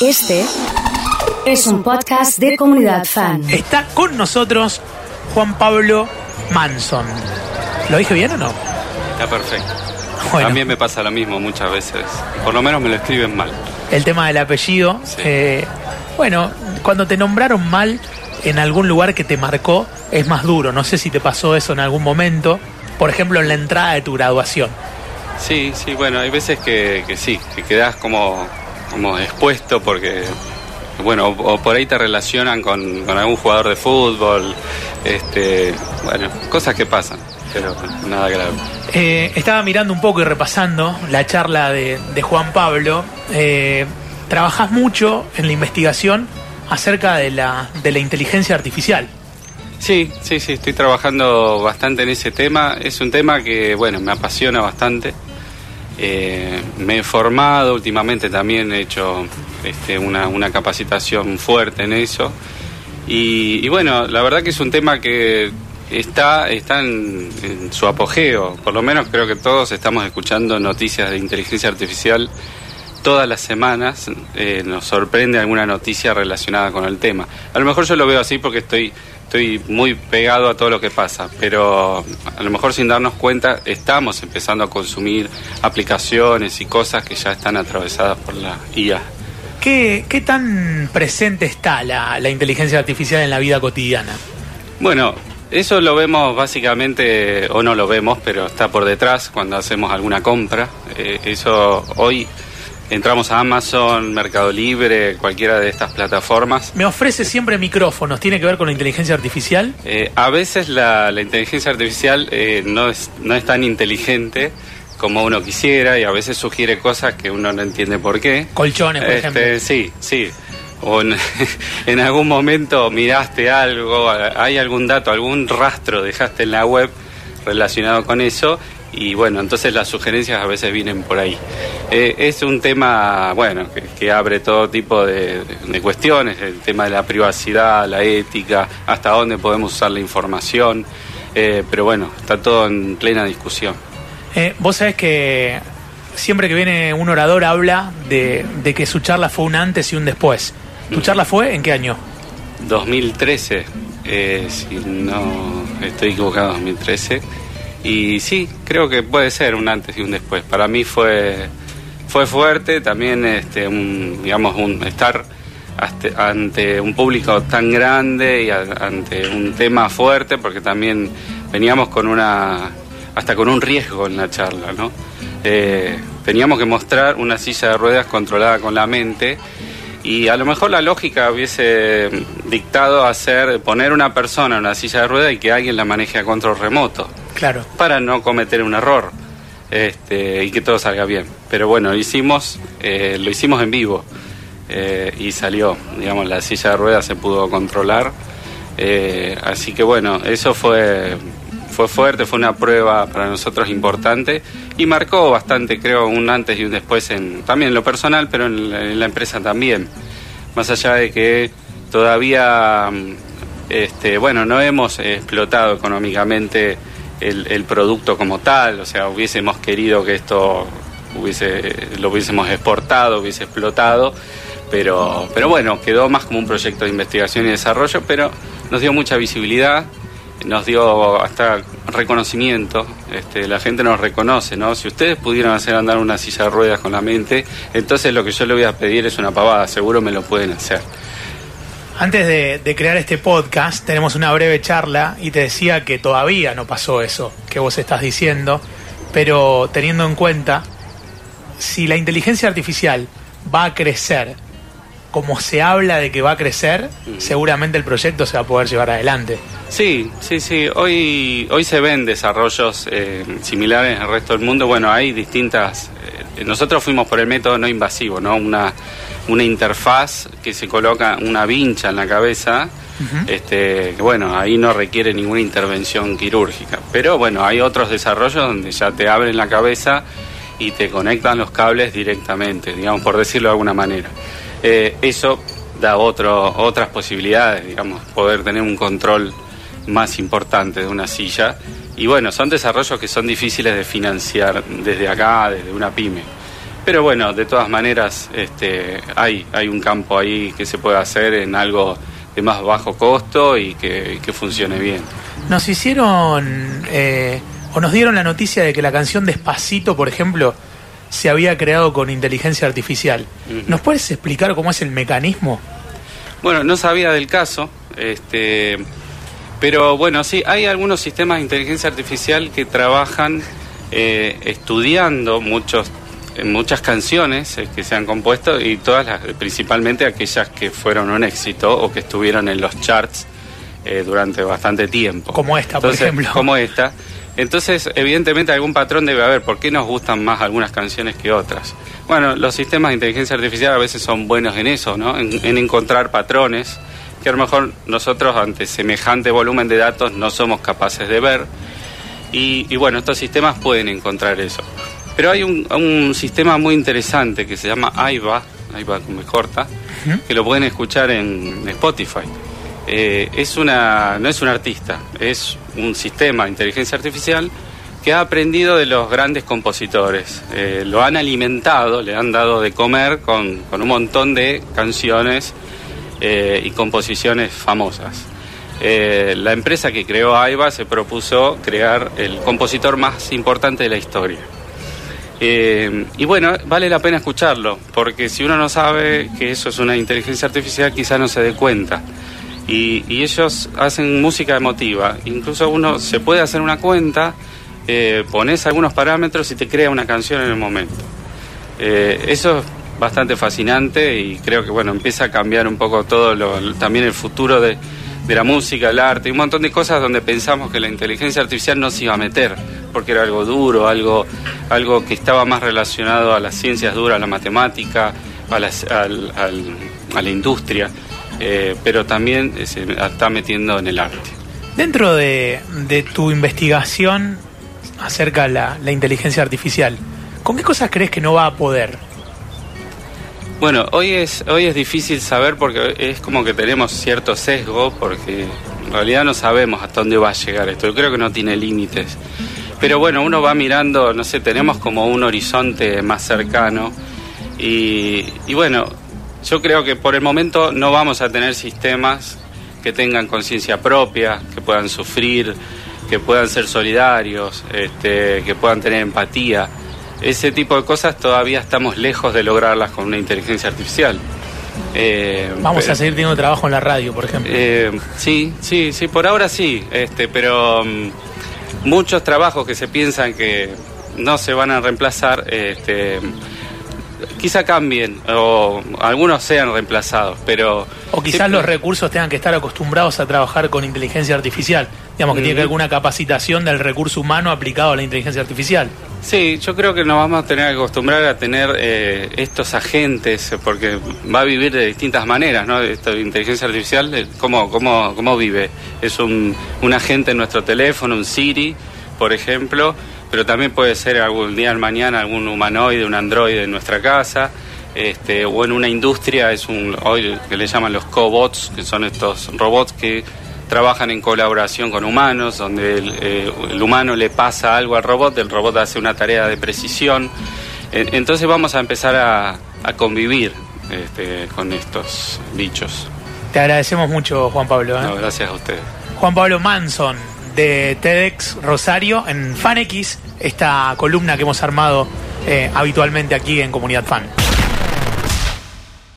Este es un podcast de comunidad fan. Está con nosotros Juan Pablo Manson. ¿Lo dije bien o no? Está perfecto. Bueno. También me pasa lo mismo muchas veces. Por lo menos me lo escriben mal. El tema del apellido. Sí. eh, bueno, cuando te nombraron mal en algún lugar que te marcó, es más duro. No sé si te pasó eso en algún momento. Por ejemplo, en la entrada de tu graduación. Sí, sí, bueno, hay veces que, que sí, que quedas como, como expuesto porque, bueno, o, o por ahí te relacionan con, con algún jugador de fútbol, este, bueno, cosas que pasan, pero nada grave. Eh, estaba mirando un poco y repasando la charla de, de Juan Pablo. Eh, trabajás mucho en la investigación acerca de la, de la inteligencia artificial. Sí, sí, sí, estoy trabajando bastante en ese tema. Es un tema que, bueno, me apasiona bastante. Eh, me he formado últimamente también, he hecho este, una, una capacitación fuerte en eso. Y, bueno, la verdad que es un tema que está, está en, en su apogeo. Por lo menos creo que todos estamos escuchando noticias de inteligencia artificial todas las semanas eh, nos sorprende alguna noticia relacionada con el tema. A lo mejor yo lo veo así porque estoy, estoy muy pegado a todo lo que pasa, pero a lo mejor sin darnos cuenta estamos empezando a consumir aplicaciones y cosas que ya están atravesadas por la IA. ¿Qué, qué tan presente está la, la inteligencia artificial en la vida cotidiana? Bueno, eso lo vemos básicamente, o no lo vemos, pero está por detrás cuando hacemos alguna compra. Eh, eso hoy entramos a Amazon, Mercado Libre, cualquiera de estas plataformas. Me ofrece siempre micrófonos. ¿Tiene que ver con la inteligencia artificial? Eh, a veces la, la inteligencia artificial eh, no, es, no es tan inteligente como uno quisiera y a veces sugiere cosas que uno no entiende por qué. Colchones, por Este, ejemplo. Sí, sí. O en, en algún momento miraste algo, hay algún dato, algún rastro dejaste en la web relacionado con eso y bueno, entonces las sugerencias a veces vienen por ahí. Eh, es un tema, bueno, que, que abre todo tipo de, de cuestiones, el tema de la privacidad, la ética, hasta dónde podemos usar la información, eh, pero bueno, está todo en plena discusión. Eh, Vos sabés que siempre que viene un orador habla de, de que su charla fue un antes y un después. ¿Tu Mm. charla fue en qué año? 2013, eh, si no estoy equivocado, 2013. Y sí, creo que puede ser un antes y un después. Para mí fue, fue fuerte también este, digamos, estar ante, un público tan grande y ante un tema fuerte, porque también veníamos con una, hasta con un riesgo en la charla, ¿no? Eh, teníamos que mostrar una silla de ruedas controlada con la mente y a lo mejor la lógica hubiese dictado hacer poner una persona en una silla de ruedas y que alguien la maneje a control remoto Claro. para no cometer un error este, y que todo salga bien. Pero bueno, lo hicimos, eh, lo hicimos en vivo eh, y salió, digamos, la silla de ruedas se pudo controlar. Eh, así que bueno, eso fue, fue fuerte, fue una prueba para nosotros importante y marcó bastante, creo, un antes y un después en, también en lo personal, pero en la, empresa también. Más allá de que todavía, este, bueno, no hemos explotado económicamente el, producto como tal, o sea, hubiésemos querido que esto hubiese, lo hubiésemos exportado, hubiese explotado, pero, pero bueno, quedó más como un proyecto de investigación y desarrollo, pero nos dio mucha visibilidad, nos dio hasta reconocimiento, este, la gente nos reconoce, ¿no? Si ustedes pudieron hacer andar una silla de ruedas con la mente, entonces lo que yo le voy a pedir es una pavada, seguro me lo pueden hacer. Antes de, de crear este podcast, tenemos una breve charla y te decía que todavía no pasó eso que vos estás diciendo, pero teniendo en cuenta, si la inteligencia artificial va a crecer como se habla de que va a crecer, seguramente el proyecto se va a poder llevar adelante. Sí, sí, sí. Hoy, hoy se ven desarrollos eh, similares en el resto del mundo. Bueno, hay distintas. eh, nosotros fuimos por el método no invasivo, ¿no? Una, una interfaz que se coloca una vincha en la cabeza. este, que bueno, ahí no requiere ninguna intervención quirúrgica. Pero bueno, hay otros desarrollos donde ya te abren la cabeza y te conectan los cables directamente, digamos, por decirlo de alguna manera. Eh, eso da otro, otras posibilidades, digamos, poder tener un control más importante de una silla. Y bueno, son desarrollos que son difíciles de financiar desde acá, desde una pyme. Pero bueno, de todas maneras, este, hay, hay un campo ahí que se puede hacer en algo de más bajo costo y que, que funcione bien. Nos hicieron eh, o nos dieron la noticia de que la canción Despacito, por ejemplo, se había creado con inteligencia artificial. ¿Nos puedes explicar cómo es el mecanismo? Bueno, no sabía del caso, este, pero bueno, sí, hay algunos sistemas de inteligencia artificial que trabajan eh, estudiando muchos muchas canciones eh, que se han compuesto y todas las, principalmente aquellas que fueron un éxito o que estuvieron en los charts eh, durante bastante tiempo. Como esta, por ejemplo. Como esta. Entonces, evidentemente algún patrón debe haber. ¿Por qué nos gustan más algunas canciones que otras? Bueno, los sistemas de inteligencia artificial a veces son buenos en eso, ¿no? En, encontrar patrones que a lo mejor nosotros ante semejante volumen de datos no somos capaces de ver. Y, y bueno, estos sistemas pueden encontrar eso. Pero hay un, sistema muy interesante que se llama AIBA, AIBA me corta, que lo pueden escuchar en Spotify. Eh, es una, no es un artista, es un sistema de inteligencia artificial que ha aprendido de los grandes compositores. Eh, lo han alimentado, le han dado de comer con, un montón de canciones eh, y composiciones famosas. la empresa que creó AIBA se propuso crear el compositor más importante de la historia. Eh, y bueno, vale la pena escucharlo, porque si uno no sabe que eso es una inteligencia artificial, quizá no se dé cuenta. Y, ellos hacen música emotiva. Incluso uno se puede hacer una cuenta, eh, pones algunos parámetros y te crea una canción en el momento. Eh, eso es bastante fascinante y creo que bueno empieza a cambiar un poco todo lo, también el futuro de, de la música, el arte, y un montón de cosas donde pensamos que la inteligencia artificial no se iba a meter, porque era algo duro, algo, algo que estaba más relacionado a las ciencias duras, a la matemática, a, a la industria, eh, pero también se está metiendo en el arte. Dentro de, tu investigación acerca de la, la inteligencia artificial, ¿con qué cosas crees que no va a poder? Bueno, hoy es, hoy es difícil saber porque es como que tenemos cierto sesgo porque en realidad no sabemos hasta dónde va a llegar esto. Yo creo que no tiene límites. Pero bueno, uno va mirando, no sé, tenemos como un horizonte más cercano y, y bueno, yo creo que por el momento no vamos a tener sistemas que tengan conciencia propia, que puedan sufrir, que puedan ser solidarios, este, que puedan tener empatía ese tipo de cosas todavía estamos lejos de lograrlas con una inteligencia artificial. Eh, Vamos a seguir teniendo trabajo en la radio, por ejemplo. Eh, sí, sí, sí, por ahora sí, este, pero mm, muchos trabajos que se piensan que no se van a reemplazar, este, quizá cambien o algunos sean reemplazados, pero... O quizás los recursos tengan que estar acostumbrados a trabajar con inteligencia artificial, digamos que tiene que haber alguna capacitación del recurso humano aplicado a la inteligencia artificial. Sí, yo creo que nos vamos a tener que acostumbrar a tener eh, estos agentes, porque va a vivir de distintas maneras, ¿no? Esta inteligencia artificial, eh, ¿cómo, cómo, cómo vive? Es un, un agente en nuestro teléfono, un Siri, por ejemplo, pero también puede ser algún día al mañana algún humanoide, un androide en nuestra casa. Este, o en una industria es un hoy que le llaman los cobots, que son estos robots que trabajan en colaboración con humanos, donde eh, el, humano le pasa algo al robot, el robot hace una tarea de precisión. Entonces vamos a empezar a, convivir este, con estos bichos. Te agradecemos mucho, Juan Pablo. ¿eh? gracias a usted. Juan Pablo Manson, de TEDx Rosario, en FanX, esta columna que hemos armado eh, habitualmente aquí en Comunidad Fan.